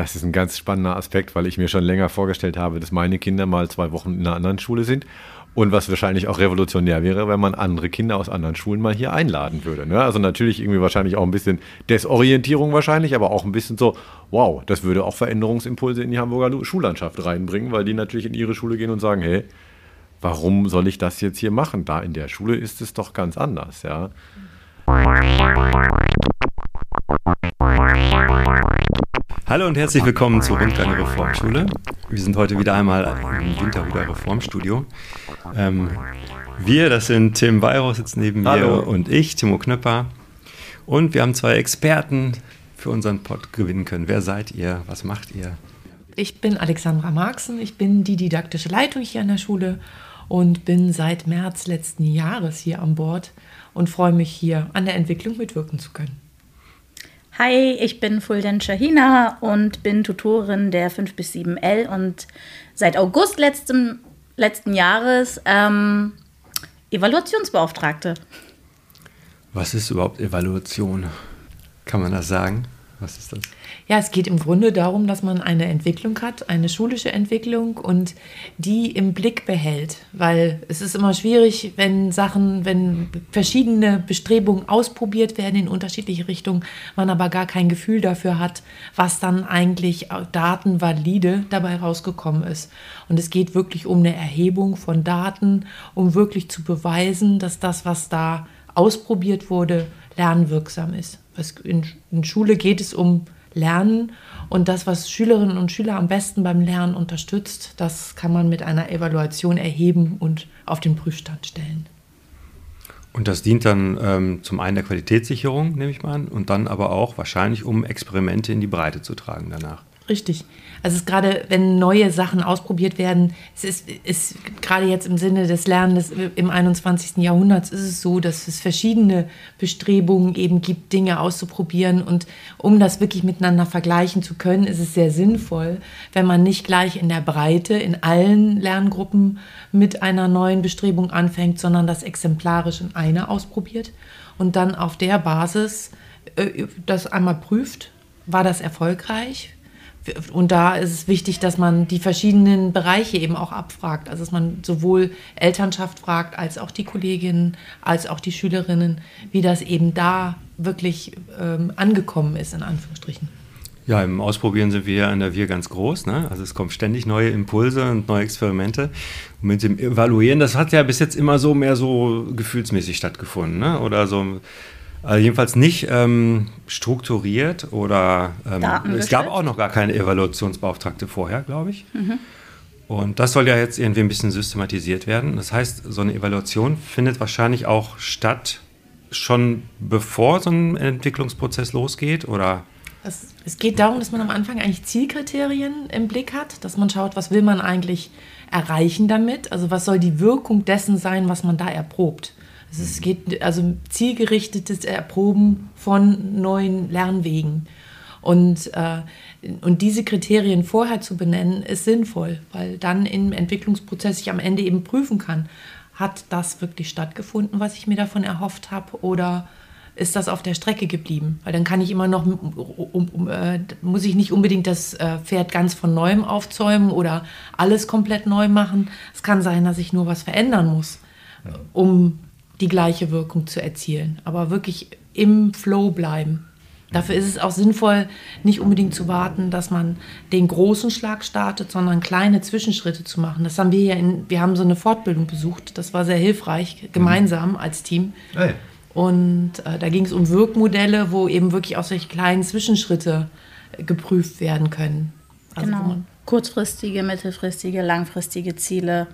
Das ist ein ganz spannender Aspekt, weil ich mir schon länger vorgestellt habe, dass meine Kinder mal zwei Wochen in einer anderen Schule sind. Und was wahrscheinlich auch revolutionär wäre, wenn man andere Kinder aus anderen Schulen mal hier einladen würde. Ne? Also natürlich irgendwie wahrscheinlich auch ein bisschen Desorientierung wahrscheinlich, aber auch ein bisschen so, wow, das würde auch Veränderungsimpulse in die Hamburger Schullandschaft reinbringen, weil die natürlich in ihre Schule gehen und sagen, hey, warum soll ich das jetzt hier machen? Da in der Schule ist es doch ganz anders, ja. Hallo und herzlich willkommen zur Rundgang Reformschule. Wir sind heute wieder einmal im Winterhuder Reformstudio. Ähm, wir, das sind Tim Weyrauch sitzt neben Hallo. mir und ich, Timo Knöpper. Und wir haben zwei Experten für unseren Pod gewinnen können. Wer seid ihr? Was macht ihr? Ich bin Alexandra Marxen. Ich bin die didaktische Leitung hier an der Schule und bin seit März letzten Jahres hier an Bord und freue mich hier an der Entwicklung mitwirken zu können. Hi, ich bin Fulden Shahina und bin Tutorin der 5 bis 7L und seit August letzten, letzten Jahres ähm, Evaluationsbeauftragte. Was ist überhaupt Evaluation? Kann man das sagen? Was ist das? Ja, es geht im Grunde darum, dass man eine Entwicklung hat, eine schulische Entwicklung und die im Blick behält. Weil es ist immer schwierig, wenn Sachen, wenn verschiedene Bestrebungen ausprobiert werden in unterschiedliche Richtungen, man aber gar kein Gefühl dafür hat, was dann eigentlich datenvalide dabei rausgekommen ist. Und es geht wirklich um eine Erhebung von Daten, um wirklich zu beweisen, dass das, was da ausprobiert wurde, lernwirksam ist. In, Schule geht es um Lernen. Und das, was Schülerinnen und Schüler am besten beim Lernen unterstützt, das kann man mit einer Evaluation erheben und auf den Prüfstand stellen. Und das dient dann ähm, zum einen der Qualitätssicherung, nehme ich mal an, und dann aber auch wahrscheinlich, um Experimente in die Breite zu tragen danach. Richtig. Also gerade, wenn neue Sachen ausprobiert werden, es ist, ist gerade jetzt im Sinne des Lernens im 21. Jahrhundert ist es so, dass es verschiedene Bestrebungen eben gibt, Dinge auszuprobieren. Und um das wirklich miteinander vergleichen zu können, ist es sehr sinnvoll, wenn man nicht gleich in der Breite in allen Lerngruppen mit einer neuen Bestrebung anfängt, sondern das exemplarisch in einer ausprobiert und dann auf der Basis äh, das einmal prüft, war das erfolgreich? Und da ist es wichtig, dass man die verschiedenen Bereiche eben auch abfragt. Also dass man sowohl Elternschaft fragt, als auch die Kolleginnen, als auch die Schülerinnen, wie das eben da wirklich ähm, angekommen ist, in Anführungsstrichen. Ja, im Ausprobieren sind wir an der Wir ganz groß. Ne? Also es kommen ständig neue Impulse und neue Experimente. Und mit dem Evaluieren, das hat ja bis jetzt immer so mehr so gefühlsmäßig stattgefunden. Ne? Oder so also jedenfalls nicht ähm, strukturiert oder ähm, es gab auch noch gar keine Evaluationsbeauftragte vorher, glaube ich. Mhm. Und das soll ja jetzt irgendwie ein bisschen systematisiert werden. Das heißt, so eine Evaluation findet wahrscheinlich auch statt, schon bevor so ein Entwicklungsprozess losgeht oder? Es, es geht darum, dass man am Anfang eigentlich Zielkriterien im Blick hat, dass man schaut, was will man eigentlich erreichen damit, also was soll die Wirkung dessen sein, was man da erprobt. Also es geht also zielgerichtetes Erproben von neuen Lernwegen. Und, äh, und diese Kriterien vorher zu benennen, ist sinnvoll, weil dann im Entwicklungsprozess ich am Ende eben prüfen kann, hat das wirklich stattgefunden, was ich mir davon erhofft habe, oder ist das auf der Strecke geblieben? Weil dann kann ich immer noch, um, um, äh, muss ich nicht unbedingt das äh, Pferd ganz von neuem aufzäumen oder alles komplett neu machen. Es kann sein, dass ich nur was verändern muss, um die gleiche Wirkung zu erzielen. Aber wirklich im Flow bleiben. Dafür ist es auch sinnvoll, nicht unbedingt zu warten, dass man den großen Schlag startet, sondern kleine Zwischenschritte zu machen. Das haben wir ja in, wir haben so eine Fortbildung besucht. Das war sehr hilfreich, gemeinsam als Team. Hey. Und äh, da ging es um Wirkmodelle, wo eben wirklich auch solche kleinen Zwischenschritte äh, geprüft werden können. Also genau. Kurzfristige, mittelfristige, langfristige Ziele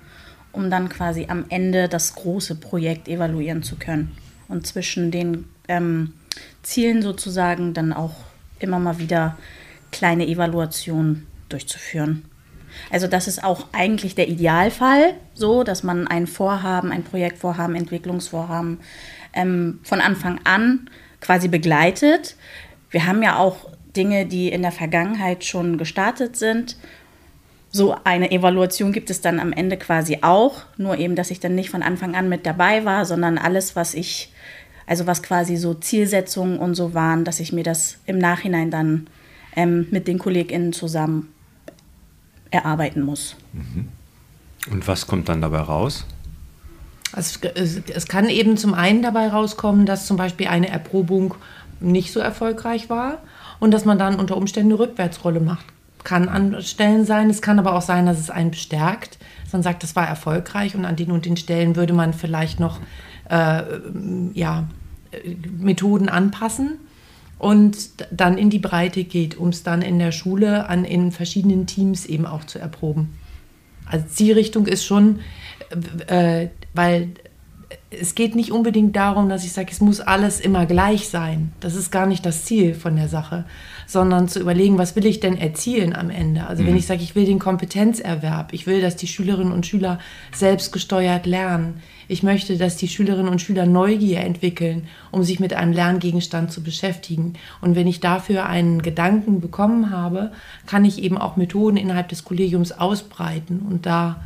um dann quasi am Ende das große Projekt evaluieren zu können. Und zwischen den ähm, Zielen sozusagen dann auch immer mal wieder kleine Evaluationen durchzuführen. Also das ist auch eigentlich der Idealfall, so dass man ein Vorhaben, ein Projektvorhaben, Entwicklungsvorhaben ähm, von Anfang an quasi begleitet. Wir haben ja auch Dinge, die in der Vergangenheit schon gestartet sind so eine Evaluation gibt es dann am Ende quasi auch, nur eben, dass ich dann nicht von Anfang an mit dabei war, sondern alles, was ich, also was quasi so Zielsetzungen und so waren, dass ich mir das im Nachhinein dann ähm, mit den KollegInnen zusammen erarbeiten muss. Und was kommt dann dabei raus? Es, es, es kann eben zum einen dabei rauskommen, dass zum Beispiel eine Erprobung nicht so erfolgreich war und dass man dann unter Umständen eine Rückwärtsrolle macht. Kann an Stellen sein, es kann aber auch sein, dass es einen bestärkt. Dass man sagt, das war erfolgreich und an den und den Stellen würde man vielleicht noch äh, ja, Methoden anpassen und dann in die Breite geht, um es dann in der Schule an, in verschiedenen Teams eben auch zu erproben. Also Zielrichtung ist schon, äh, weil es geht nicht unbedingt darum, dass ich sage, es muss alles immer gleich sein. Das ist gar nicht das Ziel von der Sache, sondern zu überlegen, was will ich denn erzielen am Ende? Also mhm. wenn ich sage, ich will den Kompetenzerwerb, ich will, dass die Schülerinnen und Schüler selbstgesteuert lernen, ich möchte, dass die Schülerinnen und Schüler Neugier entwickeln, um sich mit einem Lerngegenstand zu beschäftigen. Und wenn ich dafür einen Gedanken bekommen habe, kann ich eben auch Methoden innerhalb des Kollegiums ausbreiten und da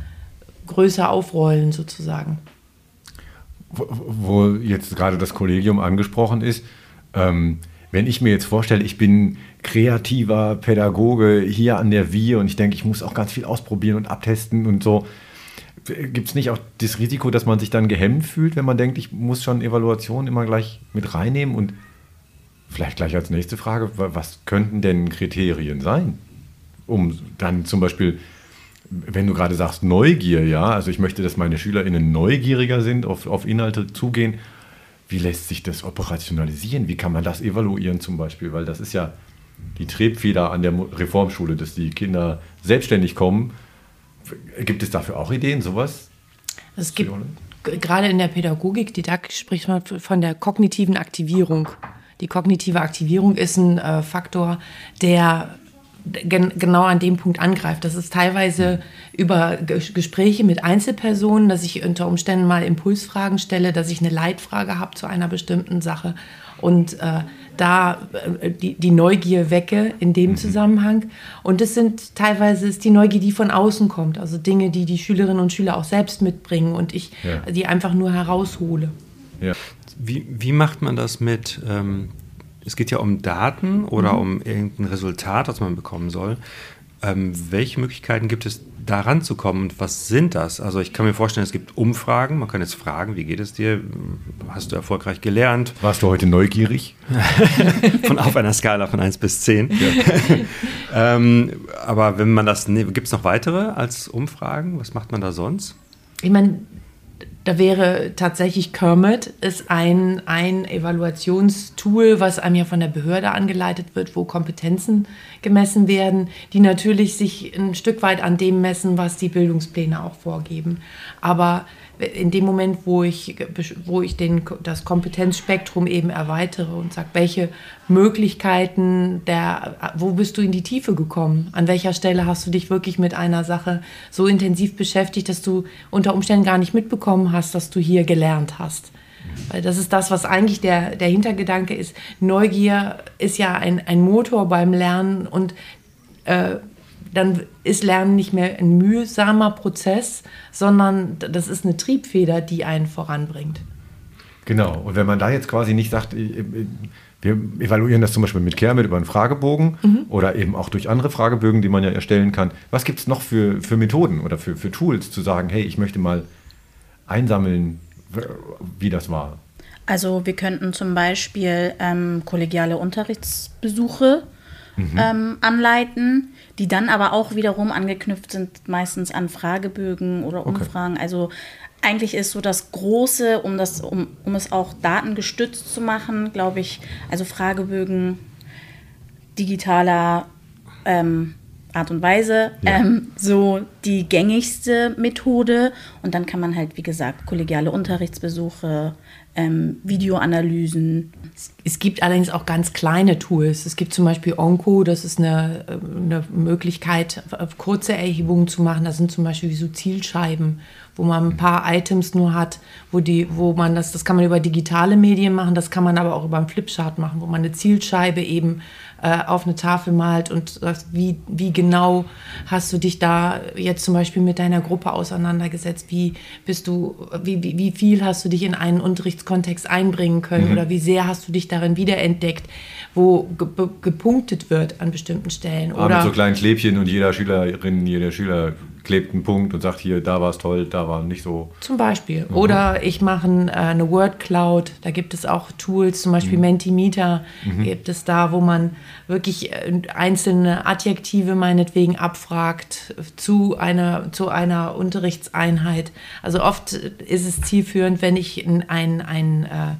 größer aufrollen sozusagen. Wo, jetzt gerade das Kollegium angesprochen ist, ähm, wenn ich mir jetzt vorstelle, ich bin kreativer Pädagoge hier an der WIE und ich denke, ich muss auch ganz viel ausprobieren und abtesten und so, Gibt es nicht auch das Risiko, dass man sich dann gehemmt fühlt, wenn man denkt, ich muss schon Evaluation immer gleich mit reinnehmen? Und vielleicht gleich als nächste Frage, was könnten denn Kriterien sein? Um dann zum Beispiel, wenn du gerade sagst Neugier, ja, also ich möchte, dass meine SchülerInnen neugieriger sind, auf, auf Inhalte zugehen. Wie lässt sich das operationalisieren? Wie kann man das evaluieren zum Beispiel? Weil das ist ja die Triebfeder an der Reformschule, dass die Kinder selbstständig kommen Gibt es dafür auch Ideen, sowas? Es gibt gerade in der Pädagogik, Didaktik spricht man von der kognitiven Aktivierung. Die kognitive Aktivierung ist ein äh, Faktor, der gen genau an dem Punkt angreift. Das ist teilweise über Gespräche mit Einzelpersonen, dass ich unter Umständen mal Impulsfragen stelle, dass ich eine Leitfrage habe zu einer bestimmten Sache und äh, da äh, die, die, Neugier wecke in dem mhm. Zusammenhang. Und es sind teilweise ist die Neugier, die von außen kommt, also Dinge, die die Schülerinnen und Schüler auch selbst mitbringen und ich ja. die einfach nur heraushole. Ja. Wie, wie macht man das mit, ähm, es geht ja um Daten oder mhm. um irgendein Resultat, das man bekommen soll. Ähm, welche Möglichkeiten gibt es, daran zu kommen und was sind das? Also ich kann mir vorstellen, es gibt Umfragen, man kann jetzt fragen, wie geht es dir? Hast du erfolgreich gelernt? Warst du heute neugierig? von auf einer Skala von 1 bis 10. Ja. ähm, aber wenn man das, ne, gibt es noch weitere als Umfragen? Was macht man da sonst? Ich meine, da wäre tatsächlich Kermit ist ein, ein Evaluationstool, was einem ja von der Behörde angeleitet wird, wo Kompetenzen gemessen werden, die natürlich sich ein Stück weit an dem messen, was die Bildungspläne auch vorgeben. Aber in dem Moment, wo ich, wo ich den, das Kompetenzspektrum eben erweitere und sage, welche Möglichkeiten der, wo bist du in die Tiefe gekommen? An welcher Stelle hast du dich wirklich mit einer Sache so intensiv beschäftigt, dass du unter Umständen gar nicht mitbekommen hast, dass du hier gelernt hast? Weil das ist das, was eigentlich der, der Hintergedanke ist. Neugier ist ja ein, ein Motor beim Lernen und äh, dann ist Lernen nicht mehr ein mühsamer Prozess, sondern das ist eine Triebfeder, die einen voranbringt. Genau, und wenn man da jetzt quasi nicht sagt, wir evaluieren das zum Beispiel mit Kermit über einen Fragebogen mhm. oder eben auch durch andere Fragebögen, die man ja erstellen kann. Was gibt es noch für, für Methoden oder für, für Tools zu sagen, hey, ich möchte mal einsammeln, wie das war? Also wir könnten zum Beispiel ähm, kollegiale Unterrichtsbesuche mhm. ähm, anleiten, die dann aber auch wiederum angeknüpft sind meistens an Fragebögen oder Umfragen. Okay. Also eigentlich ist so das Große, um, das, um, um es auch datengestützt zu machen, glaube ich, also Fragebögen digitaler ähm, Art und Weise ja. ähm, so die gängigste Methode. Und dann kann man halt, wie gesagt, kollegiale Unterrichtsbesuche, ähm, Videoanalysen. Es gibt allerdings auch ganz kleine Tools. Es gibt zum Beispiel Onco, das ist eine, eine Möglichkeit, kurze Erhebungen zu machen. Das sind zum Beispiel so Zielscheiben, wo man ein paar Items nur hat, wo, die, wo man das, das kann man über digitale Medien machen, das kann man aber auch über einen Flipchart machen, wo man eine Zielscheibe eben äh, auf eine Tafel malt und sagt, wie, wie genau hast du dich da jetzt zum Beispiel mit deiner Gruppe auseinandergesetzt? Wie bist du, wie, wie, wie viel hast du dich in einen Unterricht Unterrichtskontext einbringen können oder wie sehr hast du dich darin wiederentdeckt, wo ge gepunktet wird an bestimmten Stellen. Ah, Oder mit so kleinen Klebchen und jeder Schülerin, jeder Schüler klebt einen Punkt und sagt hier, da war es toll, da war nicht so. Zum Beispiel. Oder ich mache äh, eine Word Cloud. Da gibt es auch Tools, zum Beispiel Mentimeter gibt es da, wo man wirklich äh, einzelne Adjektive meinetwegen abfragt zu einer, zu einer Unterrichtseinheit. Also oft ist es zielführend, wenn ich ein, ein, ein äh,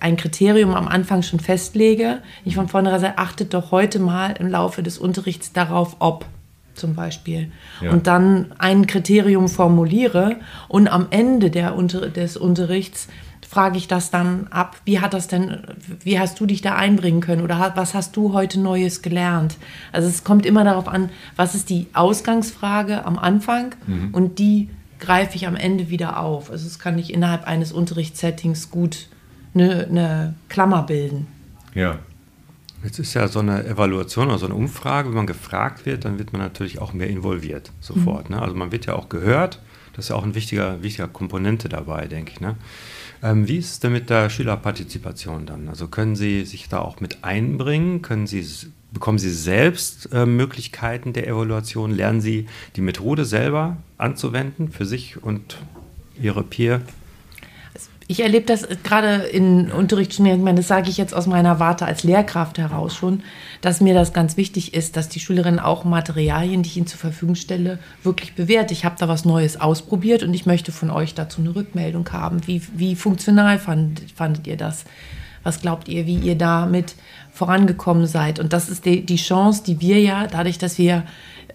ein Kriterium am Anfang schon festlege, ich von vornherein sage, achtet doch heute mal im Laufe des Unterrichts darauf, ob zum Beispiel. Ja. Und dann ein Kriterium formuliere und am Ende der Unter des Unterrichts frage ich das dann ab, wie hat das denn, wie hast du dich da einbringen können oder was hast du heute Neues gelernt? Also es kommt immer darauf an, was ist die Ausgangsfrage am Anfang und die greife ich am Ende wieder auf. Also es kann nicht innerhalb eines Unterrichtssettings gut eine, eine Klammer bilden. Ja. Jetzt ist ja so eine Evaluation oder so eine Umfrage, wenn man gefragt wird, dann wird man natürlich auch mehr involviert sofort. Ne? Also man wird ja auch gehört. Das ist ja auch ein wichtiger, wichtiger Komponente dabei, denke ich. Ne? Ähm, wie ist es denn mit der Schülerpartizipation dann? Also können Sie sich da auch mit einbringen? Können Sie, bekommen Sie selbst äh, Möglichkeiten der Evaluation? Lernen Sie die Methode selber anzuwenden für sich und Ihre Peer? Ich erlebe das gerade in Unterrichtsstunden, ich meine, das sage ich jetzt aus meiner Warte als Lehrkraft heraus schon, dass mir das ganz wichtig ist, dass die Schülerinnen auch Materialien, die ich ihnen zur Verfügung stelle, wirklich bewährt. Ich habe da was Neues ausprobiert und ich möchte von euch dazu eine Rückmeldung haben. Wie, wie funktional fand, fandet ihr das? Was glaubt ihr, wie ihr damit vorangekommen seid? Und das ist die, die Chance, die wir ja, dadurch, dass wir äh,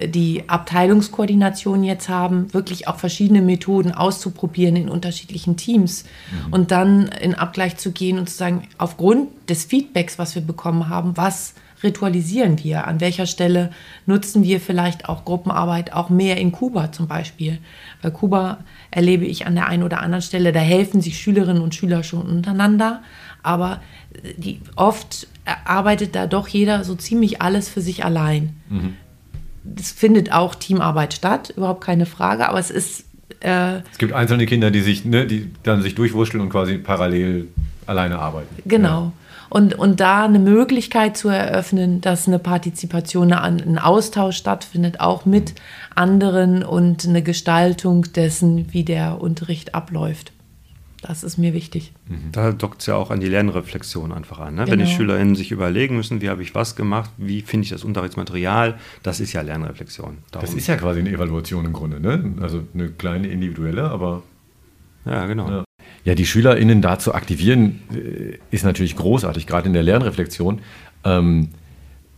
die Abteilungskoordination jetzt haben, wirklich auch verschiedene Methoden auszuprobieren in unterschiedlichen Teams und dann in Abgleich zu gehen und zu sagen, aufgrund des Feedbacks, was wir bekommen haben, was ritualisieren wir? An welcher Stelle nutzen wir vielleicht auch Gruppenarbeit auch mehr in Kuba zum Beispiel? Bei Kuba erlebe ich an der einen oder anderen Stelle, da helfen sich Schülerinnen und Schüler schon untereinander, aber die, oft arbeitet da doch jeder so ziemlich alles für sich allein. Es findet auch Teamarbeit statt, überhaupt keine Frage, aber es ist äh, Es gibt einzelne Kinder, die sich, ne, die dann sich durchwurschteln und quasi parallel alleine arbeiten. Genau. Und, und da eine Möglichkeit zu eröffnen, dass eine Partizipation, ein Austausch stattfindet, auch mit anderen und eine Gestaltung dessen, wie der Unterricht abläuft. Das ist mir wichtig. Da dockt es ja auch an die Lernreflexion einfach an. Ne? Wenn die Genau. SchülerInnen sich überlegen müssen, wie habe ich was gemacht, wie finde ich das Unterrichtsmaterial, das ist ja Lernreflexion. Darum, Das ist ja quasi eine Evaluation im Grunde, ne? Also eine kleine individuelle, aber ja, genau. Ja. Ja, die SchülerInnen da zu aktivieren, äh, ist natürlich großartig, gerade in der Lernreflexion. Ähm,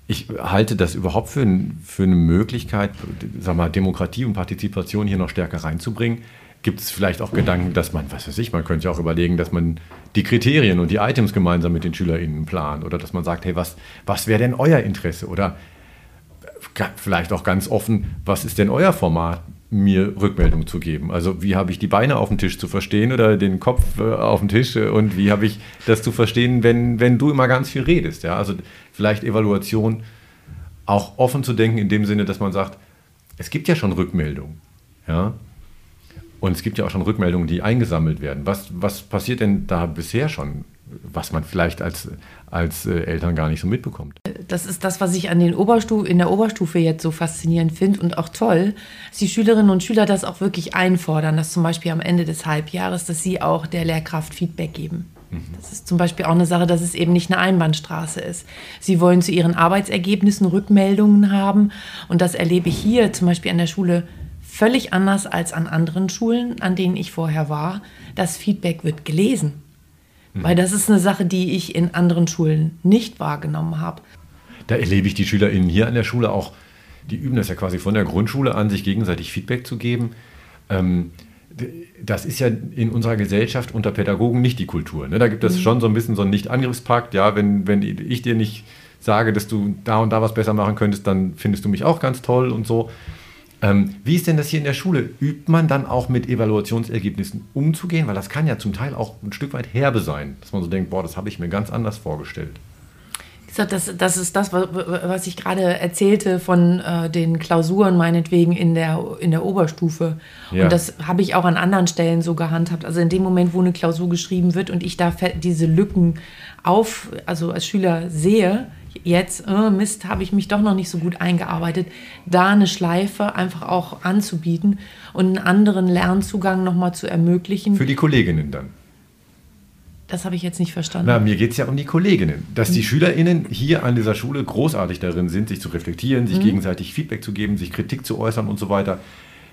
ich halte das überhaupt für, für eine Möglichkeit, sag mal, Demokratie und Partizipation hier noch stärker reinzubringen. Gibt es vielleicht auch Gedanken, dass man, was weiß ich, man könnte ja auch überlegen, dass man die Kriterien und die Items gemeinsam mit den SchülerInnen plant oder dass man sagt, hey, was, was wäre denn euer Interesse? Oder vielleicht auch ganz offen, was ist denn euer Format, mir Rückmeldung zu geben? Also wie habe ich die Beine auf dem Tisch zu verstehen oder den Kopf äh, auf dem Tisch und wie habe ich das zu verstehen, wenn, wenn du immer ganz viel redest? Ja? Also vielleicht Evaluation auch offen zu denken in dem Sinne, dass man sagt, es gibt ja schon Rückmeldungen. Ja? Und es gibt ja auch schon Rückmeldungen, die eingesammelt werden. Was, was passiert denn da bisher schon, was man vielleicht als, als äh, Eltern gar nicht so mitbekommt? Das ist das, was ich an den Oberstu in der Oberstufe jetzt so faszinierend finde und auch toll, dass die Schülerinnen und Schüler das auch wirklich einfordern, dass zum Beispiel am Ende des Halbjahres, dass sie auch der Lehrkraft Feedback geben. Das ist zum Beispiel auch eine Sache, dass es eben nicht eine Einbahnstraße ist. Sie wollen zu ihren Arbeitsergebnissen Rückmeldungen haben und das erlebe ich hier zum Beispiel an der Schule völlig anders als an anderen Schulen, an denen ich vorher war. Das Feedback wird gelesen. Weil das ist eine Sache, die ich in anderen Schulen nicht wahrgenommen habe. Da erlebe ich die SchülerInnen hier an der Schule auch, die üben das ja quasi von der Grundschule an, sich gegenseitig Feedback zu geben. Ähm, das ist ja in unserer Gesellschaft unter Pädagogen nicht die Kultur. Ne? Da gibt es schon so ein bisschen so einen Nicht-Angriffspakt. Ja, wenn, wenn ich dir nicht sage, dass du da und da was besser machen könntest, dann findest du mich auch ganz toll und so. Ähm, wie ist denn das hier in der Schule? Übt man dann auch mit Evaluationsergebnissen umzugehen? Weil das kann ja zum Teil auch ein Stück weit herbe sein, dass man so denkt, boah, das habe ich mir ganz anders vorgestellt. Das, das ist das, was ich gerade erzählte von äh, den Klausuren meinetwegen in der, in der Oberstufe. Ja. Und das habe ich auch an anderen Stellen so gehandhabt. Also in dem Moment, wo eine Klausur geschrieben wird und ich da diese Lücken auf, also als Schüler sehe, jetzt, oh Mist, habe ich mich doch noch nicht so gut eingearbeitet, da eine Schleife einfach auch anzubieten und einen anderen Lernzugang nochmal zu ermöglichen. Für die Kolleginnen dann. Das habe ich jetzt nicht verstanden. Na, mir geht es ja um die Kolleginnen. Dass die hm. SchülerInnen hier an dieser Schule großartig darin sind, sich zu reflektieren, sich mhm. gegenseitig Feedback zu geben, sich Kritik zu äußern und so weiter.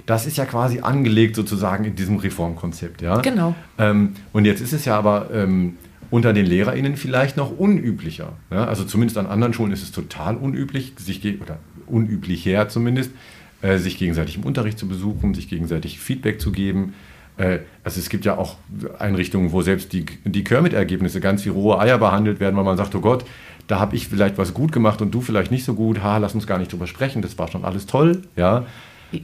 Das ist ja quasi angelegt sozusagen in diesem Reformkonzept. Ja? Genau. Ähm, und jetzt ist es ja aber ähm, unter den LehrerInnen vielleicht noch unüblicher. Ja? Also zumindest an anderen Schulen ist es total unüblich, sich oder unüblich her zumindest, äh, sich gegenseitig im Unterricht zu besuchen, sich gegenseitig Feedback zu geben äh, also es gibt ja auch Einrichtungen, wo selbst die, die Kermit-Ergebnisse ganz wie rohe Eier behandelt werden, weil man sagt, oh Gott, da habe ich vielleicht was gut gemacht und du vielleicht nicht so gut, ha, lass uns gar nicht drüber sprechen, das war schon alles toll, ja.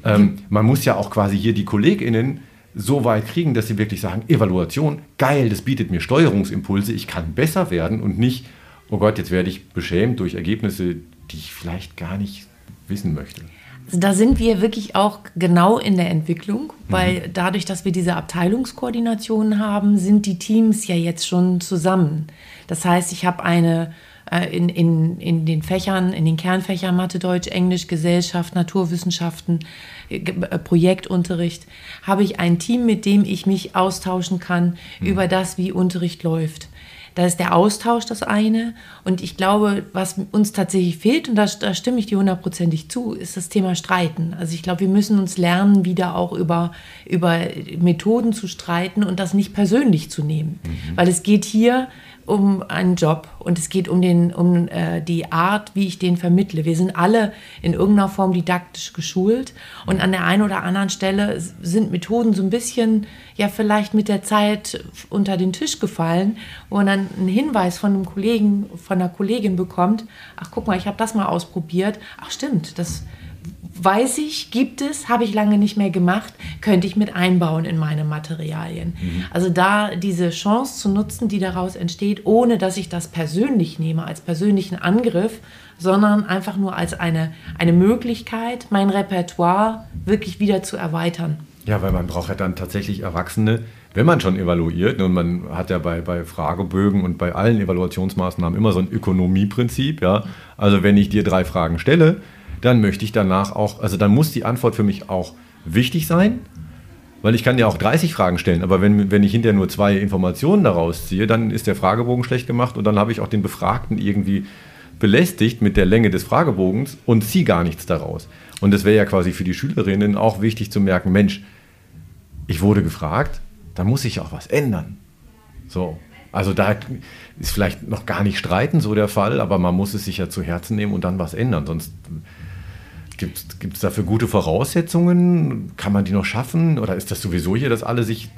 Ähm, man muss ja auch quasi hier die KollegInnen so weit kriegen, dass sie wirklich sagen, Evaluation, geil, das bietet mir Steuerungsimpulse, ich kann besser werden und nicht, oh Gott, jetzt werde ich beschämt durch Ergebnisse, die ich vielleicht gar nicht wissen möchte. Also da sind wir wirklich auch genau in der Entwicklung, weil mhm. dadurch, dass wir diese Abteilungskoordination haben, sind die Teams ja jetzt schon zusammen. Das heißt, ich habe eine in, in, in den Fächern, in den Kernfächern Mathe, Deutsch, Englisch, Gesellschaft, Naturwissenschaften, äh, äh, Projektunterricht, habe ich ein Team, mit dem ich mich austauschen kann mhm. über das, wie Unterricht läuft. Da ist der Austausch das eine. Und ich glaube, was uns tatsächlich fehlt, und da, da stimme ich dir hundertprozentig zu, ist das Thema Streiten. Also ich glaube, wir müssen uns lernen, wieder auch über, über Methoden zu streiten und das nicht persönlich zu nehmen. Mhm. Weil es geht hier um einen Job und es geht um, den, um äh, die Art, wie ich den vermittle. Wir sind alle in irgendeiner Form didaktisch geschult und an der einen oder anderen Stelle sind Methoden so ein bisschen, ja, vielleicht mit der Zeit unter den Tisch gefallen, wo man dann einen Hinweis von einem Kollegen, von einer Kollegin bekommt: Ach, guck mal, ich habe das mal ausprobiert. Ach, stimmt, das weiß ich, gibt es, habe ich lange nicht mehr gemacht, könnte ich mit einbauen in meine Materialien. Mhm. Also da diese Chance zu nutzen, die daraus entsteht, ohne dass ich das persönlich nehme, als persönlichen Angriff, sondern einfach nur als eine, eine Möglichkeit, mein Repertoire wirklich wieder zu erweitern. Ja, weil man braucht ja dann tatsächlich Erwachsene, wenn man schon evaluiert, und man hat ja bei, bei Fragebögen und bei allen Evaluationsmaßnahmen immer so ein Ökonomieprinzip, ja. Also wenn ich dir drei Fragen stelle, dann möchte ich danach auch, also dann muss die Antwort für mich auch wichtig sein, weil ich kann ja auch 30 Fragen stellen, aber wenn, wenn ich hinterher nur zwei Informationen daraus ziehe, dann ist der Fragebogen schlecht gemacht und dann habe ich auch den Befragten irgendwie belästigt mit der Länge des Fragebogens und ziehe gar nichts daraus. Und das wäre ja quasi für die Schülerinnen auch wichtig zu merken, Mensch, ich wurde gefragt, da muss ich auch was ändern. So, also da ist vielleicht noch gar nicht streiten so der Fall, aber man muss es sich ja zu Herzen nehmen und dann was ändern, sonst Gibt es dafür gute Voraussetzungen? Kann man die noch schaffen? Oder ist das sowieso hier, dass alle sich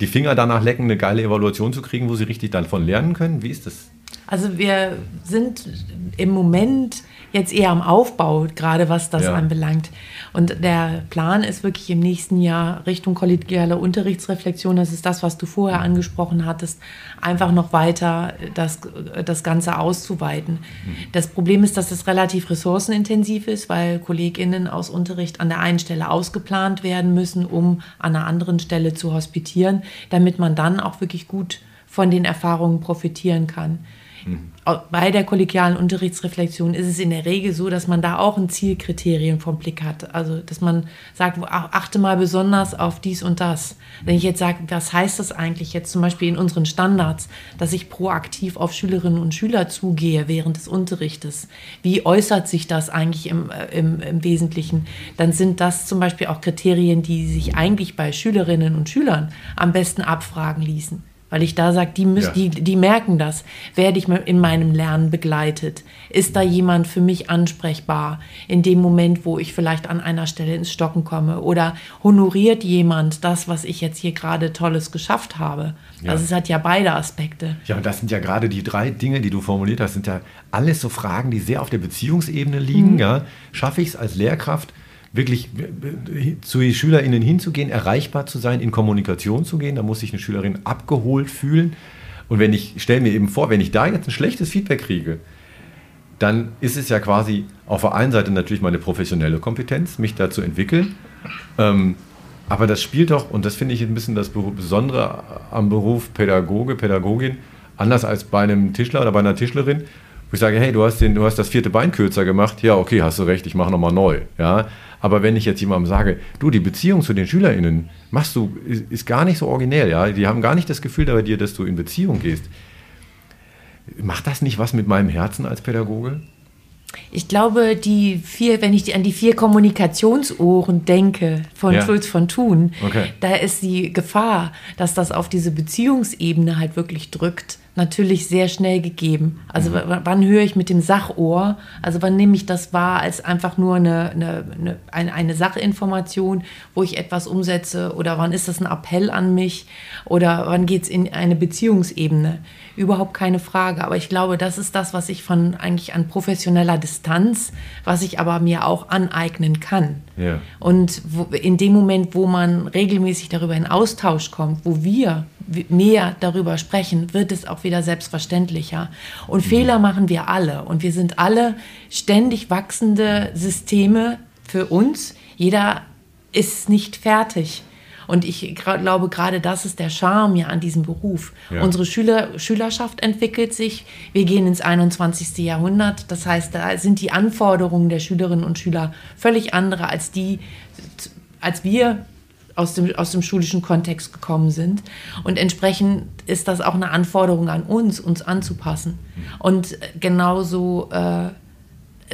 die Finger danach lecken, eine geile Evaluation zu kriegen, wo sie richtig davon lernen können? Wie ist das? Also wir sind im Moment jetzt eher am Aufbau, gerade was das ja. anbelangt. Und der Plan ist wirklich im nächsten Jahr Richtung kollegiale Unterrichtsreflexion, das ist das, was du vorher angesprochen hattest, einfach noch weiter das, das Ganze auszuweiten. Mhm. Das Problem ist, dass es relativ ressourcenintensiv ist, weil KollegInnen aus Unterricht an der einen Stelle ausgeplant werden müssen, um an einer anderen Stelle zu hospitieren, damit man dann auch wirklich gut von den Erfahrungen profitieren kann. Bei der kollegialen Unterrichtsreflexion ist es in der Regel so, dass man da auch ein Zielkriterium vom Blick hat. Also, dass man sagt, achte mal besonders auf dies und das. Wenn ich jetzt sage, was heißt das eigentlich jetzt zum Beispiel in unseren Standards, dass ich proaktiv auf Schülerinnen und Schüler zugehe während des Unterrichtes? Wie äußert sich das eigentlich im, äh, im, im Wesentlichen? Dann sind das zum Beispiel auch Kriterien, die sich eigentlich bei Schülerinnen und Schülern am besten abfragen ließen. Weil ich da sage, die, ja. die, die merken das. Werde ich in meinem Lernen begleitet? Ist da jemand für mich ansprechbar in dem Moment, wo ich vielleicht an einer Stelle ins Stocken komme? Oder honoriert jemand das, was ich jetzt hier gerade Tolles geschafft habe? Ja. Also es hat ja beide Aspekte. Ja, und das sind ja gerade die drei Dinge, die du formuliert hast, sind ja alles so Fragen, die sehr auf der Beziehungsebene liegen. Mhm. Ja? Schaffe ich es als Lehrkraft, wirklich zu den SchülerInnen hinzugehen, erreichbar zu sein, in Kommunikation zu gehen. Da muss sich eine Schülerin abgeholt fühlen. Und wenn ich, stelle mir eben vor, wenn ich da jetzt ein schlechtes Feedback kriege, dann ist es ja quasi auf der einen Seite natürlich meine professionelle Kompetenz, mich da zu entwickeln. Ähm, aber das spielt doch, und das finde ich ein bisschen das Besondere am Beruf Pädagoge, Pädagogin, anders als bei einem Tischler oder bei einer Tischlerin, wo ich sage, hey, du hast, den, du hast das vierte Bein kürzer gemacht, ja, okay, hast du recht, ich mache nochmal neu. Ja? Aber wenn ich jetzt jemandem sage, du, die Beziehung zu den SchülerInnen machst du, ist, ist gar nicht so originell, ja. Die haben gar nicht das Gefühl bei dir, dass du in Beziehung gehst. Macht das nicht was mit meinem Herzen als Pädagoge? Ich glaube, die vier, wenn ich an die vier Kommunikationsohren denke von ja. Schulz von Thun, okay. da ist die Gefahr, dass das auf diese Beziehungsebene halt wirklich drückt natürlich sehr schnell gegeben. Also mhm. wann höre ich mit dem Sachohr? Also wann nehme ich das wahr als einfach nur eine, eine, eine, eine Sachinformation, wo ich etwas umsetze? Oder wann ist das ein Appell an mich? Oder wann geht es in eine Beziehungsebene? Überhaupt keine Frage. Aber ich glaube, das ist das, was ich von eigentlich an professioneller Distanz, was ich aber mir auch aneignen kann. Ja. Und wo, in dem Moment, wo man regelmäßig darüber in Austausch kommt, wo wir mehr darüber sprechen, wird es auch wieder selbstverständlicher. Und mhm. Fehler machen wir alle. Und wir sind alle ständig wachsende Systeme für uns. Jeder ist nicht fertig. Und ich glaube, gerade das ist der Charme ja an diesem Beruf. Ja. Unsere Schüler, Schülerschaft entwickelt sich. Wir gehen ins 21. Jahrhundert. Das heißt, da sind die Anforderungen der Schülerinnen und Schüler völlig andere als die, als wir aus dem, aus dem schulischen Kontext gekommen sind. Und entsprechend ist das auch eine Anforderung an uns, uns anzupassen. Und genauso äh,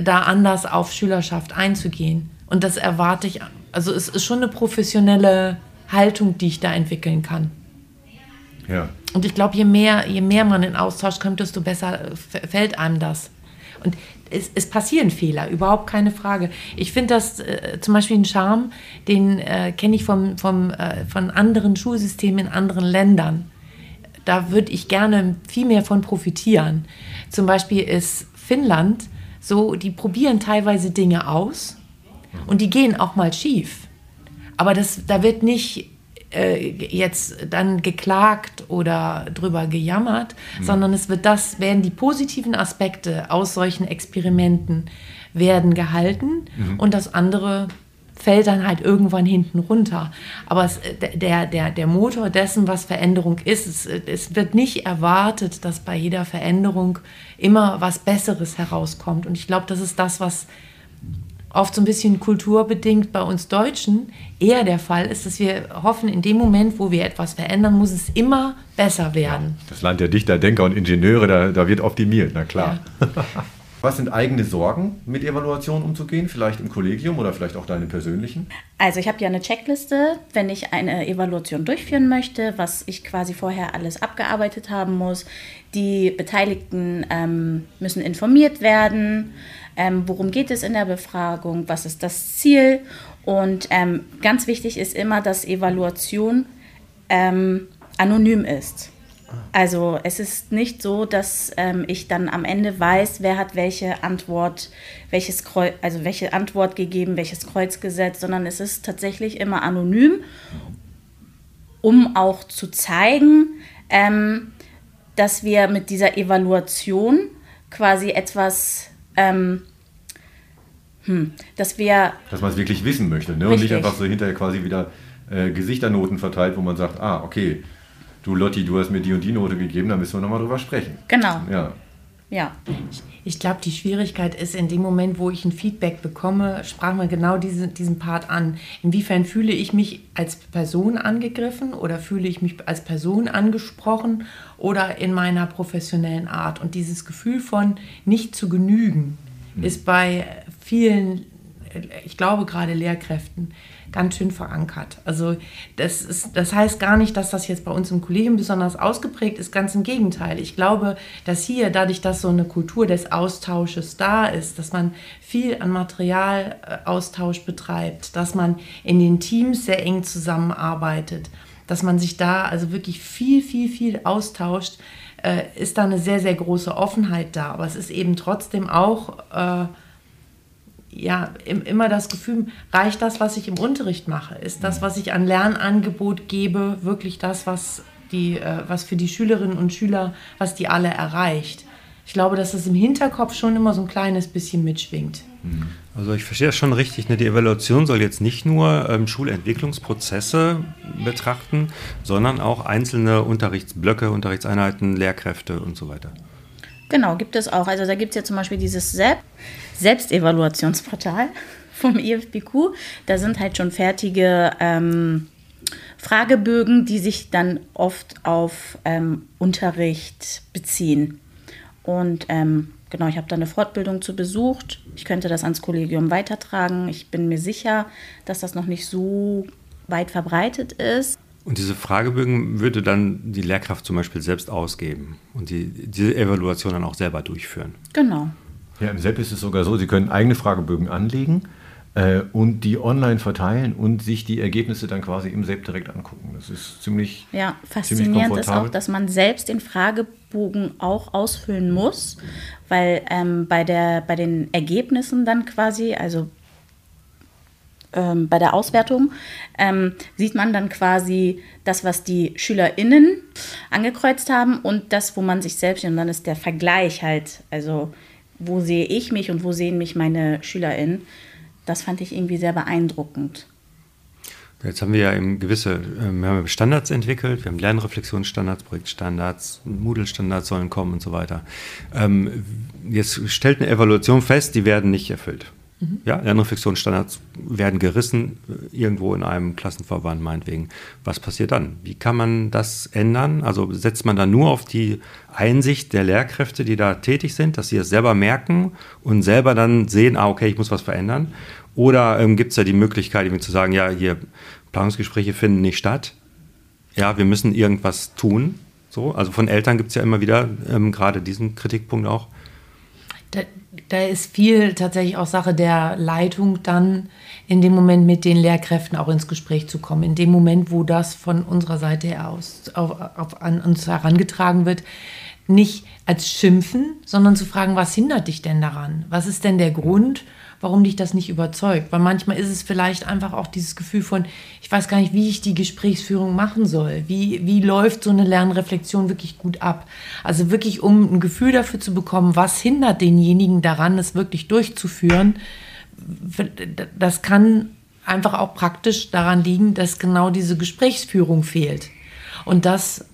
da anders auf Schülerschaft einzugehen. Und das erwarte ich, also es ist schon eine professionelle Haltung, die ich da entwickeln kann. Ja. Und ich glaube, je mehr, je mehr man in Austausch kommt, desto besser fällt einem das. Und es, es passieren Fehler, überhaupt keine Frage. Ich finde das äh, zum Beispiel ein Charme, den äh, kenne ich vom, vom, äh, von anderen Schulsystemen in anderen Ländern. Da würde ich gerne viel mehr von profitieren. Zum Beispiel ist Finnland so, die probieren teilweise Dinge aus und die gehen auch mal schief. Aber das, da wird nicht äh, jetzt dann geklagt oder drüber gejammert, mhm. sondern es wird das, werden die positiven Aspekte aus solchen Experimenten werden gehalten mhm. und das andere fällt dann halt irgendwann hinten runter. Aber es, der, der, der Motor dessen, was Veränderung ist, es, es wird nicht erwartet, dass bei jeder Veränderung immer was Besseres herauskommt. Und ich glaube, das ist das, was oft so ein bisschen kulturbedingt bei uns Deutschen eher der Fall ist, dass wir hoffen, in dem Moment, wo wir etwas verändern, muss es immer besser werden. Ja, das Land der Dichter, Denker und Ingenieure, da, da wird optimiert, na klar. Ja. Was sind eigene Sorgen, mit Evaluation umzugehen? Vielleicht im Kollegium oder vielleicht auch deine persönlichen? Also ich habe ja eine Checkliste, wenn ich eine Evaluation durchführen möchte, was ich quasi vorher alles abgearbeitet haben muss. Die Beteiligten ähm, müssen informiert werden ähm, worum geht es in der Befragung, was ist das Ziel. Und ähm, ganz wichtig ist immer, dass Evaluation ähm, anonym ist. Also es ist nicht so, dass ähm, ich dann am Ende weiß, wer hat welche Antwort, welches Kreuz, also welche Antwort gegeben, welches Kreuz gesetzt, sondern es ist tatsächlich immer anonym, um auch zu zeigen, ähm, dass wir mit dieser Evaluation quasi etwas ähm, hm, dass wir. Dass man es wirklich wissen möchte, ne? Und nicht einfach so hinterher quasi wieder äh, Gesichternoten verteilt, wo man sagt, ah, okay, du Lotti, du hast mir die und die Note gegeben, da müssen wir nochmal drüber sprechen. Genau. Ja. Ja. Ich glaube, die Schwierigkeit ist in dem Moment, wo ich ein Feedback bekomme, sprachen wir genau diese, diesen Part an. Inwiefern fühle ich mich als Person angegriffen oder fühle ich mich als Person angesprochen oder in meiner professionellen Art? Und dieses Gefühl von nicht zu genügen mhm. ist bei vielen, ich glaube gerade Lehrkräften, ganz schön verankert. Also das, ist, das heißt gar nicht, dass das jetzt bei uns im Kollegium besonders ausgeprägt ist, ganz im Gegenteil. Ich glaube, dass hier, dadurch, dass so eine Kultur des Austausches da ist, dass man viel an Materialaustausch betreibt, dass man in den Teams sehr eng zusammenarbeitet, dass man sich da also wirklich viel, viel, viel austauscht, äh, ist da eine sehr, sehr große Offenheit da. Aber es ist eben trotzdem auch... Äh, ja, immer das Gefühl, reicht das, was ich im Unterricht mache? Ist das, was ich an Lernangebot gebe, wirklich das, was, die, äh, was für die Schülerinnen und Schüler, was die alle erreicht? ich glaube, dass das im Hinterkopf schon immer so ein kleines bisschen mitschwingt. Also ich verstehe das schon richtig. Ne? Die Evaluation soll jetzt nicht nur ähm, Schulentwicklungsprozesse betrachten, sondern auch einzelne Unterrichtsblöcke, Unterrichtseinheiten, Lehrkräfte und so weiter. Genau, gibt es auch. Also da gibt es ja zum Beispiel dieses Selbst Selbstevaluationsportal vom IFBQ. Da sind halt schon fertige ähm, Fragebögen, die sich dann oft auf ähm, Unterricht beziehen. Und ähm, genau, ich habe da eine Fortbildung zu besucht. Ich könnte das ans Kollegium weitertragen. Ich bin mir sicher, dass das noch nicht so weit verbreitet ist. Und diese Fragebögen würde dann die Lehrkraft zum Beispiel selbst ausgeben und die, diese Evaluation dann auch selber durchführen. Genau. Ja, im SEP ist es sogar so, Sie können eigene Fragebögen anlegen äh, und die online verteilen und sich die Ergebnisse dann quasi im SEP direkt angucken. Das ist ziemlich Ja, ziemlich faszinierend ist komfortabel. auch, dass man selbst den Fragebogen auch ausfüllen muss, weil ähm, bei, der, bei den Ergebnissen dann quasi, also ähm, bei der Auswertung, ähm, sieht man dann quasi das, was die SchülerInnen angekreuzt haben und das, wo man sich selbst, und dann ist der Vergleich halt, also wo sehe ich mich und wo sehen mich meine SchülerInnen. Das fand ich irgendwie sehr beeindruckend. Jetzt haben wir ja eben gewisse ähm, wir haben Standards entwickelt, wir haben Lernreflexionsstandards, Projektstandards, Moodle-Standards sollen kommen und so weiter. Ähm, jetzt stellt eine Evaluation fest, die werden nicht erfüllt. Ja, Lernreflexionsstandards werden gerissen, äh, irgendwo in einem Klassenverband meinetwegen. Was passiert dann? Wie kann man das ändern? Also setzt man dann nur auf die Einsicht der Lehrkräfte, die da tätig sind, dass sie es selber merken und selber dann sehen, ah, okay, ich muss was verändern? Oder ähm, gibt es da die Möglichkeit, irgendwie zu sagen, ja, hier Planungsgespräche finden nicht statt. Ja, wir müssen irgendwas tun. So, also von Eltern gibt es ja immer wieder ähm, gerade diesen Kritikpunkt auch. Da, da ist viel tatsächlich auch Sache der Leitung, dann in dem Moment mit den Lehrkräften auch ins Gespräch zu kommen. In dem Moment, wo das von unserer Seite her aus auf, auf, an uns herangetragen wird, nicht als Schimpfen, sondern zu fragen, was hindert dich denn daran? Was ist denn der Grund, warum dich das nicht überzeugt? Weil manchmal ist es vielleicht einfach auch dieses Gefühl von, ich weiß gar nicht, wie ich die Gesprächsführung machen soll. Wie, wie läuft so eine Lernreflexion wirklich gut ab? Also wirklich, um ein Gefühl dafür zu bekommen, was hindert denjenigen daran, es wirklich durchzuführen, das kann einfach auch praktisch daran liegen, dass genau diese Gesprächsführung fehlt. Und das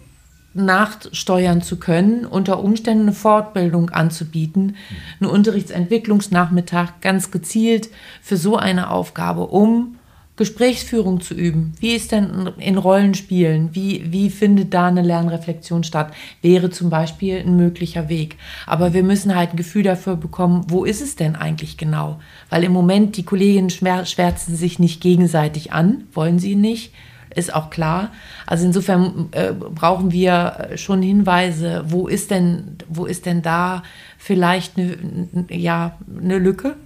nachsteuern zu können, unter Umständen eine Fortbildung anzubieten, einen Unterrichtsentwicklungsnachmittag ganz gezielt für so eine Aufgabe, um Gesprächsführung zu üben. Wie ist denn in Rollenspielen? Wie, wie findet da eine Lernreflexion statt? Wäre zum Beispiel ein möglicher Weg. Aber wir müssen halt ein Gefühl dafür bekommen, wo ist es denn eigentlich genau? Weil im Moment die Kolleginnen schwärzen sich nicht gegenseitig an, wollen sie nicht ist auch klar. Also insofern äh, brauchen wir schon Hinweise, wo ist denn, wo ist denn da vielleicht eine, ja, eine Lücke?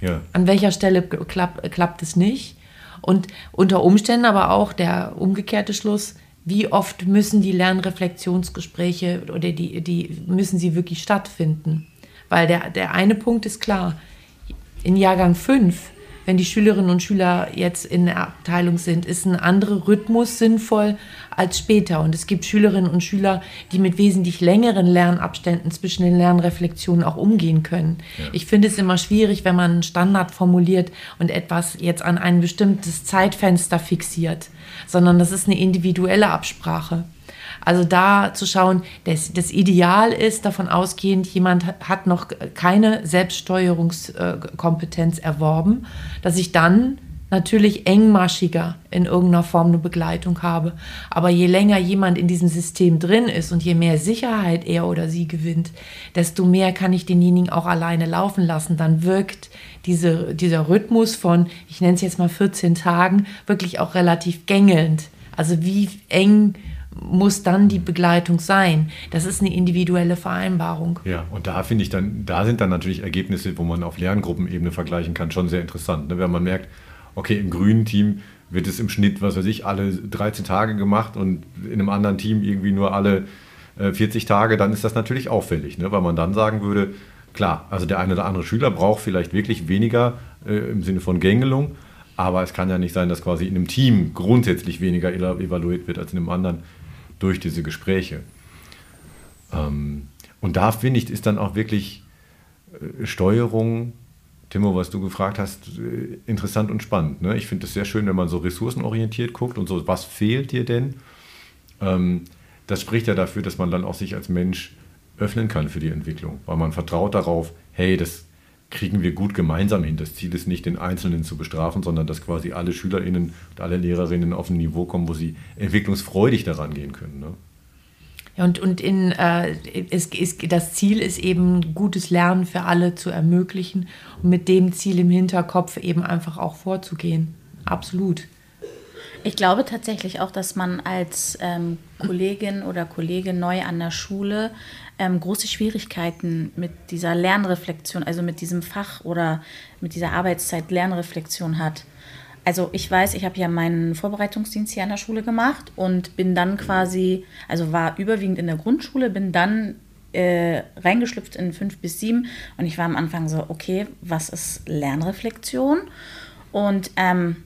Ja. An welcher Stelle klapp, klappt es nicht? Und unter Umständen aber auch der umgekehrte Schluss, wie oft müssen die Lernreflexionsgespräche oder die, die müssen sie wirklich stattfinden? Weil der, der eine Punkt ist klar, in Jahrgang 5 wenn die Schülerinnen und Schüler jetzt in der Abteilung sind, ist ein anderer Rhythmus sinnvoll als später. Und es gibt Schülerinnen und Schüler, die mit wesentlich längeren Lernabständen zwischen den Lernreflexionen auch umgehen können. Ja. Ich finde es immer schwierig, wenn man einen Standard formuliert und etwas jetzt an ein bestimmtes Zeitfenster fixiert, sondern das ist eine individuelle Absprache. Also da zu schauen, das, das Ideal ist davon ausgehend, jemand hat noch keine Selbststeuerungskompetenz erworben, dass ich dann natürlich engmaschiger in irgendeiner Form eine Begleitung habe. Aber je länger jemand in diesem System drin ist und je mehr Sicherheit er oder sie gewinnt, desto mehr kann ich denjenigen auch alleine laufen lassen. Dann wirkt diese, dieser Rhythmus von, ich nenne es jetzt mal 14 Tagen, wirklich auch relativ gängelnd. Also wie eng muss dann die Begleitung sein. Das ist eine individuelle Vereinbarung. Ja, und da finde ich dann, da sind dann natürlich Ergebnisse, wo man auf Lerngruppenebene vergleichen kann, schon sehr interessant. Ne? Wenn man merkt, okay, im grünen Team wird es im Schnitt, was weiß ich, alle 13 Tage gemacht und in einem anderen Team irgendwie nur alle äh, 40 Tage, dann ist das natürlich auffällig, ne? weil man dann sagen würde, klar, also der eine oder andere Schüler braucht vielleicht wirklich weniger äh, im Sinne von Gängelung, aber es kann ja nicht sein, dass quasi in einem Team grundsätzlich weniger evaluiert wird als in einem anderen durch diese Gespräche. Ähm, Und da finde ich, ist dann auch wirklich äh, Steuerung, Timo, was du gefragt hast, äh, interessant und spannend. Ne? Ich finde es sehr schön, wenn man so ressourcenorientiert guckt und so, was fehlt dir denn? Ähm, das spricht ja dafür, dass man dann auch sich als Mensch öffnen kann für die Entwicklung, weil man vertraut darauf, hey, das kriegen wir gut gemeinsam hin. Das Ziel ist nicht, den Einzelnen zu bestrafen, sondern dass quasi alle SchülerInnen und alle Lehrerinnen auf ein Niveau kommen, wo sie entwicklungsfreudig daran gehen können. Ne? Ja, und, und in, äh, es, ist, das Ziel ist eben, gutes Lernen für alle zu ermöglichen und mit dem Ziel im Hinterkopf eben einfach auch vorzugehen. Absolut. Ich glaube tatsächlich auch, dass man als ähm, Kollegin oder Kollege neu an der Schule ähm, große Schwierigkeiten mit dieser Lernreflexion, also mit diesem Fach oder mit dieser Arbeitszeit Lernreflexion hat. Also ich weiß, ich habe ja meinen Vorbereitungsdienst hier an der Schule gemacht und bin dann quasi, also war überwiegend in der Grundschule, bin dann äh, reingeschlüpft in fünf bis sieben und ich war am Anfang so, okay, was ist Lernreflexion? Und ähm,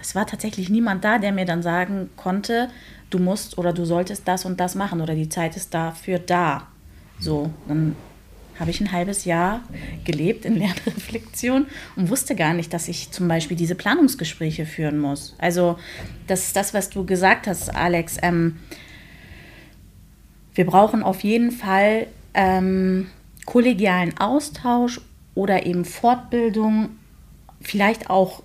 es war tatsächlich niemand da, der mir dann sagen konnte, du musst oder du solltest das und das machen oder die Zeit ist dafür da. So, dann habe ich ein halbes Jahr gelebt in Lernreflexion und wusste gar nicht, dass ich zum Beispiel diese Planungsgespräche führen muss. Also das ist das, was du gesagt hast, Alex. Ähm, wir brauchen auf jeden Fall ähm, kollegialen Austausch oder eben Fortbildung, vielleicht auch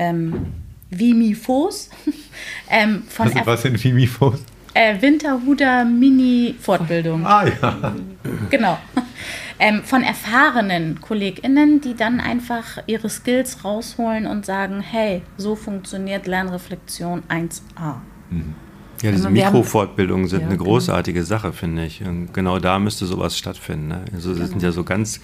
ähm, Vimifos. ähm, von was, was sind Vimifos? Äh, Winterhuder Mini-Fortbildung. Ah ja. Genau ähm, von erfahrenen KollegInnen, die dann einfach ihre Skills rausholen und sagen, hey, so funktioniert Lernreflexion 1a. Mhm. Ja, diese also Mikrofortbildungen sind ja, eine genau. großartige genau. Sache, finde ich. Und genau da müsste sowas stattfinden. Ne? Also das genau. sind ja so ganz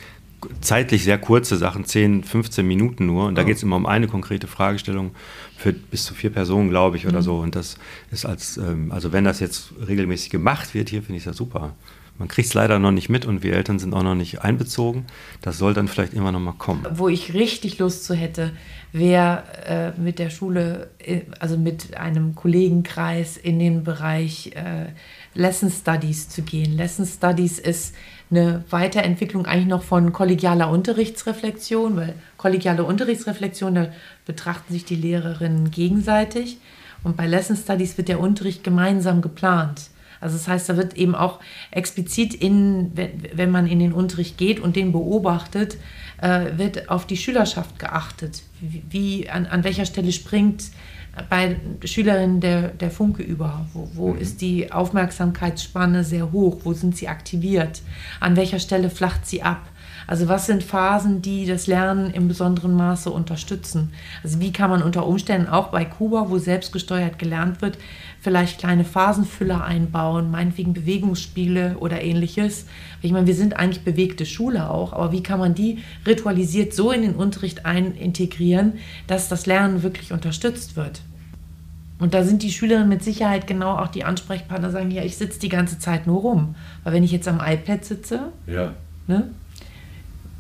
zeitlich sehr kurze Sachen, 10, 15 Minuten nur. Und da geht es immer um eine konkrete Fragestellung für bis zu vier Personen, glaube ich, oder mhm. so. Und das ist als, ähm, also wenn das jetzt regelmäßig gemacht wird hier, finde ich das super. Man kriegt es leider noch nicht mit und wir Eltern sind auch noch nicht einbezogen. Das soll dann vielleicht immer noch mal kommen. Wo ich richtig Lust zu hätte, wäre äh, mit der Schule, äh, also mit einem Kollegenkreis in den Bereich äh, Lesson Studies zu gehen. Lesson Studies ist eine Weiterentwicklung eigentlich noch von kollegialer Unterrichtsreflexion, weil kollegiale Unterrichtsreflexion, da betrachten sich die Lehrerinnen gegenseitig. Und bei Lesson Studies wird der Unterricht gemeinsam geplant. Also das heißt, da wird eben auch explizit in, wenn man in den Unterricht geht und den beobachtet, äh, wird auf die Schülerschaft geachtet. Wie, an, an welcher Stelle springt bei Schülerinnen der, der Funke über? Wo, wo mhm. ist die Aufmerksamkeitsspanne sehr hoch? Wo sind sie aktiviert? An welcher Stelle flacht sie ab? Also was sind Phasen, die das Lernen im besonderen Maße unterstützen? Also wie kann man unter Umständen auch bei Kuba, wo selbstgesteuert gelernt wird, vielleicht kleine Phasenfüller einbauen, meinetwegen Bewegungsspiele oder ähnliches. Ich meine, wir sind eigentlich bewegte Schule auch, aber wie kann man die ritualisiert so in den Unterricht ein integrieren, dass das Lernen wirklich unterstützt wird? Und da sind die Schülerinnen mit Sicherheit genau auch die Ansprechpartner, sagen, ja, ich sitze die ganze Zeit nur rum. Weil wenn ich jetzt am iPad sitze, ja. ne,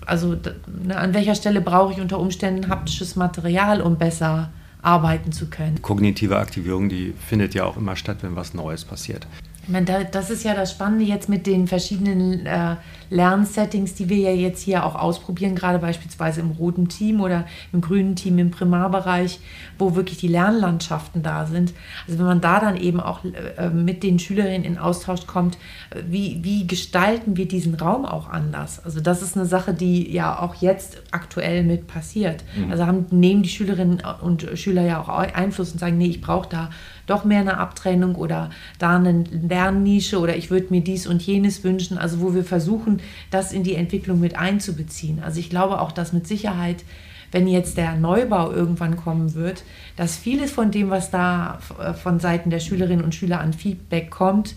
also ne, an welcher Stelle brauche ich unter Umständen haptisches Material, um besser arbeiten zu können. Kognitive Aktivierung, die findet ja auch immer statt, wenn was Neues passiert. Ich meine, das ist ja das Spannende jetzt mit den verschiedenen äh, Lernsettings, die wir ja jetzt hier auch ausprobieren, gerade beispielsweise im roten Team oder im grünen Team im Primarbereich, wo wirklich die Lernlandschaften da sind. Also wenn man da dann eben auch äh, mit den Schülerinnen in Austausch kommt, äh, wie, wie gestalten wir diesen Raum auch anders? Also das ist eine Sache, die ja auch jetzt aktuell mit passiert. Mhm. Also haben, nehmen die Schülerinnen und Schüler ja auch Einfluss und sagen, nee, ich brauche da doch mehr eine Abtrennung oder da eine Lernnische oder ich würde mir dies und jenes wünschen. Also wo wir versuchen, das in die Entwicklung mit einzubeziehen. Also ich glaube auch, dass mit Sicherheit wenn jetzt der Neubau irgendwann kommen wird, dass vieles von dem, was da von Seiten der Schülerinnen und Schüler an Feedback kommt,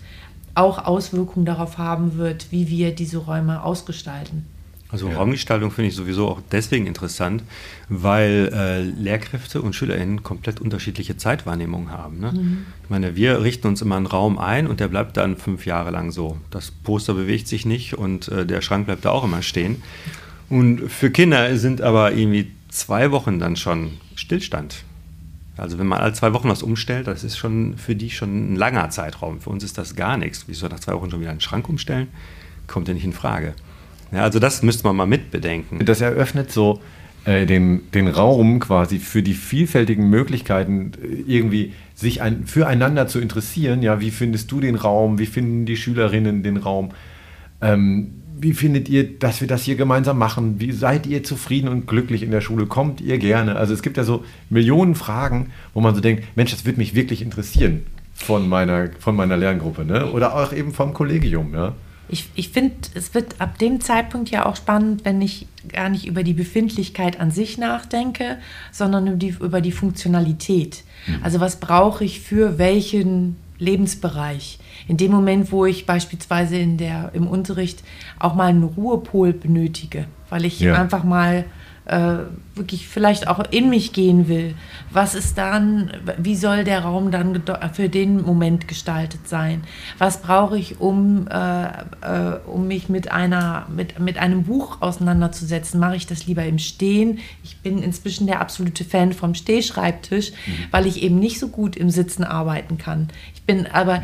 auch Auswirkungen darauf haben wird, wie wir diese Räume ausgestalten. Also ja. Raumgestaltung finde ich sowieso auch deswegen interessant, weil äh, Lehrkräfte und SchülerInnen komplett unterschiedliche Zeitwahrnehmungen haben. Ne? Mhm. Ich meine, wir richten uns immer einen Raum ein und der bleibt dann fünf Jahre lang so. Das Poster bewegt sich nicht und äh, der Schrank bleibt da auch immer stehen. Und für Kinder sind aber irgendwie zwei Wochen dann schon Stillstand. Also wenn man alle zwei Wochen was umstellt, das ist schon für die schon ein langer Zeitraum. Für uns ist das gar nichts. Wie soll nach zwei Wochen schon wieder einen Schrank umstellen? Kommt ja nicht in Frage. Ja, also das müsste man mal mitbedenken. Das eröffnet so äh, den, den Raum quasi für die vielfältigen Möglichkeiten, äh, irgendwie sich ein, füreinander zu interessieren. Ja, wie findest du den Raum? Wie finden die Schülerinnen den Raum? Ähm, wie findet ihr, dass wir das hier gemeinsam machen? Wie seid ihr zufrieden und glücklich in der Schule? Kommt ihr gerne? Also es gibt ja so Millionen Fragen, wo man so denkt, Mensch, das würde mich wirklich interessieren von meiner, von meiner Lerngruppe, ne? Oder auch eben vom Kollegium, ja. Ich, ich finde, es wird ab dem Zeitpunkt ja auch spannend, wenn ich gar nicht über die Befindlichkeit an sich nachdenke, sondern über die, über die Funktionalität. Mhm. Also was brauche ich für welchen Lebensbereich? In dem Moment, wo ich beispielsweise in der, im Unterricht auch mal einen Ruhepol benötige, weil ich ja. einfach mal äh, wirklich vielleicht auch in mich gehen will. Was ist dann, wie soll der Raum dann für den Moment gestaltet sein? Was brauche ich, um, äh, äh, um mich mit, einer, mit, mit einem Buch auseinanderzusetzen? Mache ich das lieber im Stehen? Ich bin inzwischen der absolute Fan vom Stehschreibtisch, mhm. weil ich eben nicht so gut im Sitzen arbeiten kann. Ich bin aber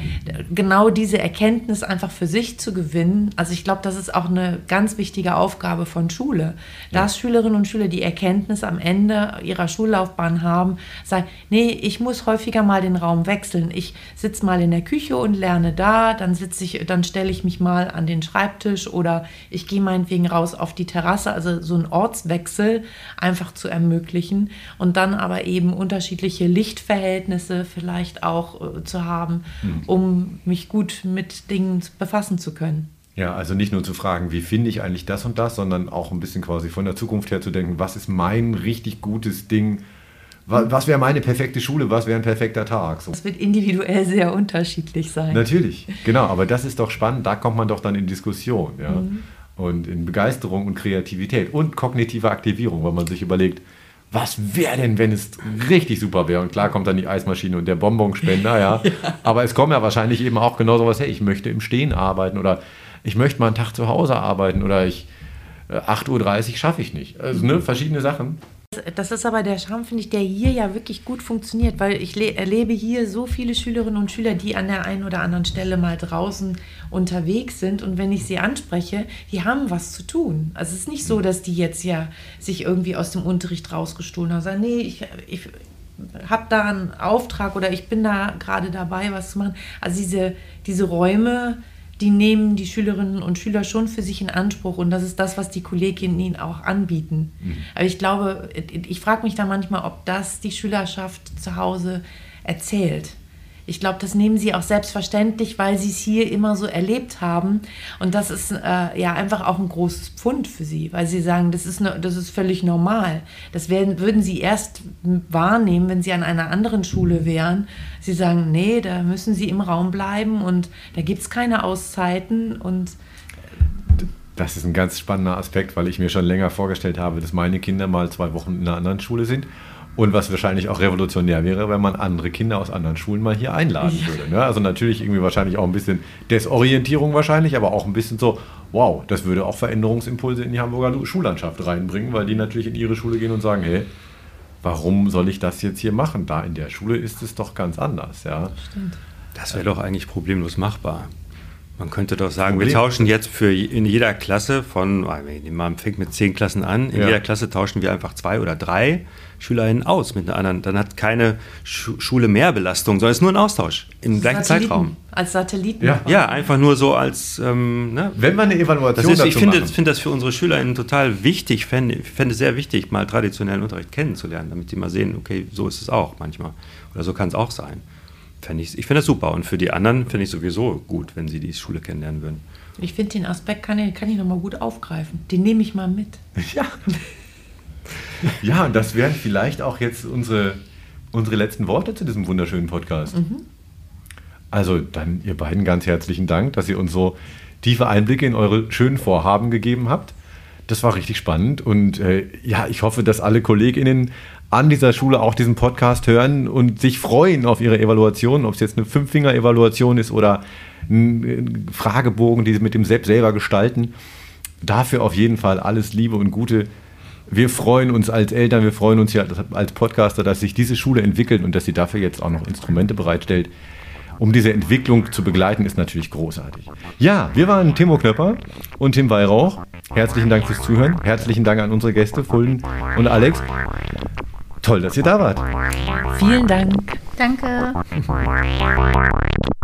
genau diese Erkenntnis einfach für sich zu gewinnen. Also ich glaube, das ist auch eine ganz wichtige Aufgabe von Schule, dass ja. Schülerinnen und Schüler die Erkenntnis am Ende ihrer Schullaufbahn haben, sagen, nee, ich muss häufiger mal den Raum wechseln. Ich sitze mal in der Küche und lerne da, dann sitze ich, dann stelle ich mich mal an den Schreibtisch oder ich gehe meinetwegen raus auf die Terrasse, also so einen Ortswechsel einfach zu ermöglichen und dann aber eben unterschiedliche Lichtverhältnisse vielleicht auch äh, zu haben, mhm. um mich gut mit Dingen befassen zu können. Ja, also nicht nur zu fragen, wie finde ich eigentlich das und das, sondern auch ein bisschen quasi von der Zukunft her zu denken, was ist mein richtig gutes Ding, was, was wäre meine perfekte Schule, was wäre ein perfekter Tag. So. Das wird individuell sehr unterschiedlich sein. Natürlich, genau, aber das ist doch spannend, da kommt man doch dann in Diskussion ja? Mhm. und in Begeisterung und Kreativität und kognitive Aktivierung, weil man sich überlegt, was wäre denn, wenn es richtig super wäre? Und klar kommt dann die Eismaschine und der Bonbonspender, ja. ja. Aber es kommt ja wahrscheinlich eben auch genau sowas, hey, ich möchte im Stehen arbeiten oder ich möchte mal einen Tag zu Hause arbeiten oder ich äh, 8.30 Uhr schaffe ich nicht. Also ne, verschiedene Sachen. Das ist aber der Charme, finde ich, der hier ja wirklich gut funktioniert, weil ich erlebe hier so viele Schülerinnen und Schüler, die an der einen oder anderen Stelle mal draußen unterwegs sind und wenn ich sie anspreche, die haben was zu tun. Also es ist nicht so, dass die jetzt ja sich irgendwie aus dem Unterricht rausgestohlen haben sagen, nee, ich, ich habe da einen Auftrag oder ich bin da gerade dabei, was zu machen. Also diese, diese Räume, die nehmen die Schülerinnen und Schüler schon für sich in Anspruch und das ist das, was die Kolleginnen ihnen auch anbieten. Mhm. Aber ich glaube, ich frage mich da manchmal, ob das die Schülerschaft zu Hause erzählt ich glaube, das nehmen sie auch selbstverständlich, weil sie es hier immer so erlebt haben. Und das ist äh, ja einfach auch ein großes Pfund für sie, weil sie sagen, das ist, ne, das ist völlig normal. Das werden, würden sie erst wahrnehmen, wenn sie an einer anderen Schule wären. Sie sagen, nee, da müssen sie im Raum bleiben und da gibt es keine Auszeiten und das ist ein ganz spannender Aspekt, weil ich mir schon länger vorgestellt habe, dass meine Kinder mal zwei Wochen in einer anderen Schule sind und was wahrscheinlich auch revolutionär wäre, wenn man andere Kinder aus anderen Schulen mal hier einladen würde. Ne? Also natürlich irgendwie wahrscheinlich auch ein bisschen Desorientierung wahrscheinlich, aber auch ein bisschen so, wow, das würde auch Veränderungsimpulse in die Hamburger Schullandschaft reinbringen, weil die natürlich in ihre Schule gehen und sagen, hey, warum soll ich das jetzt hier machen? Da in der Schule ist es doch ganz anders. Ja? Stimmt. Das wäre doch eigentlich problemlos machbar. Man könnte doch sagen, Problem. wir tauschen jetzt für in jeder Klasse von, man fängt mit zehn Klassen an, in ja. jeder Klasse tauschen wir einfach zwei oder drei SchülerInnen aus mit einer anderen. Dann hat keine Schule mehr Belastung, sondern es ist nur ein Austausch im gleichen Satelliten, Zeitraum. Als Satelliten. Ja. ja, einfach nur so als. Ähm, ne? Wenn man eine Evaluation das ist, Ich finde find das für unsere SchülerInnen total wichtig, fände fänd es sehr wichtig, mal traditionellen Unterricht kennenzulernen, damit sie mal sehen, okay, so ist es auch manchmal. Oder so kann es auch sein. Fänd ich ich finde das super. Und für die anderen finde ich sowieso gut, wenn sie die Schule kennenlernen würden. Ich finde den Aspekt kann ich, kann ich nochmal gut aufgreifen. Den nehme ich mal mit. Ja. Ja, und das wären vielleicht auch jetzt unsere, unsere letzten Worte zu diesem wunderschönen Podcast. Mhm. Also dann ihr beiden ganz herzlichen Dank, dass ihr uns so tiefe Einblicke in eure schönen Vorhaben gegeben habt. Das war richtig spannend und äh, ja, ich hoffe, dass alle Kolleginnen an dieser Schule auch diesen Podcast hören und sich freuen auf ihre Evaluation, ob es jetzt eine Fünf-Finger-Evaluation ist oder ein Fragebogen, die sie mit dem Sepp selber gestalten. Dafür auf jeden Fall alles Liebe und Gute wir freuen uns als Eltern, wir freuen uns ja als Podcaster, dass sich diese Schule entwickelt und dass sie dafür jetzt auch noch Instrumente bereitstellt. Um diese Entwicklung zu begleiten, ist natürlich großartig. Ja, wir waren Timo Knöpper und Tim Weihrauch. Herzlichen Dank fürs Zuhören. Herzlichen Dank an unsere Gäste, Fulden und Alex. Toll, dass ihr da wart. Vielen Dank. Danke.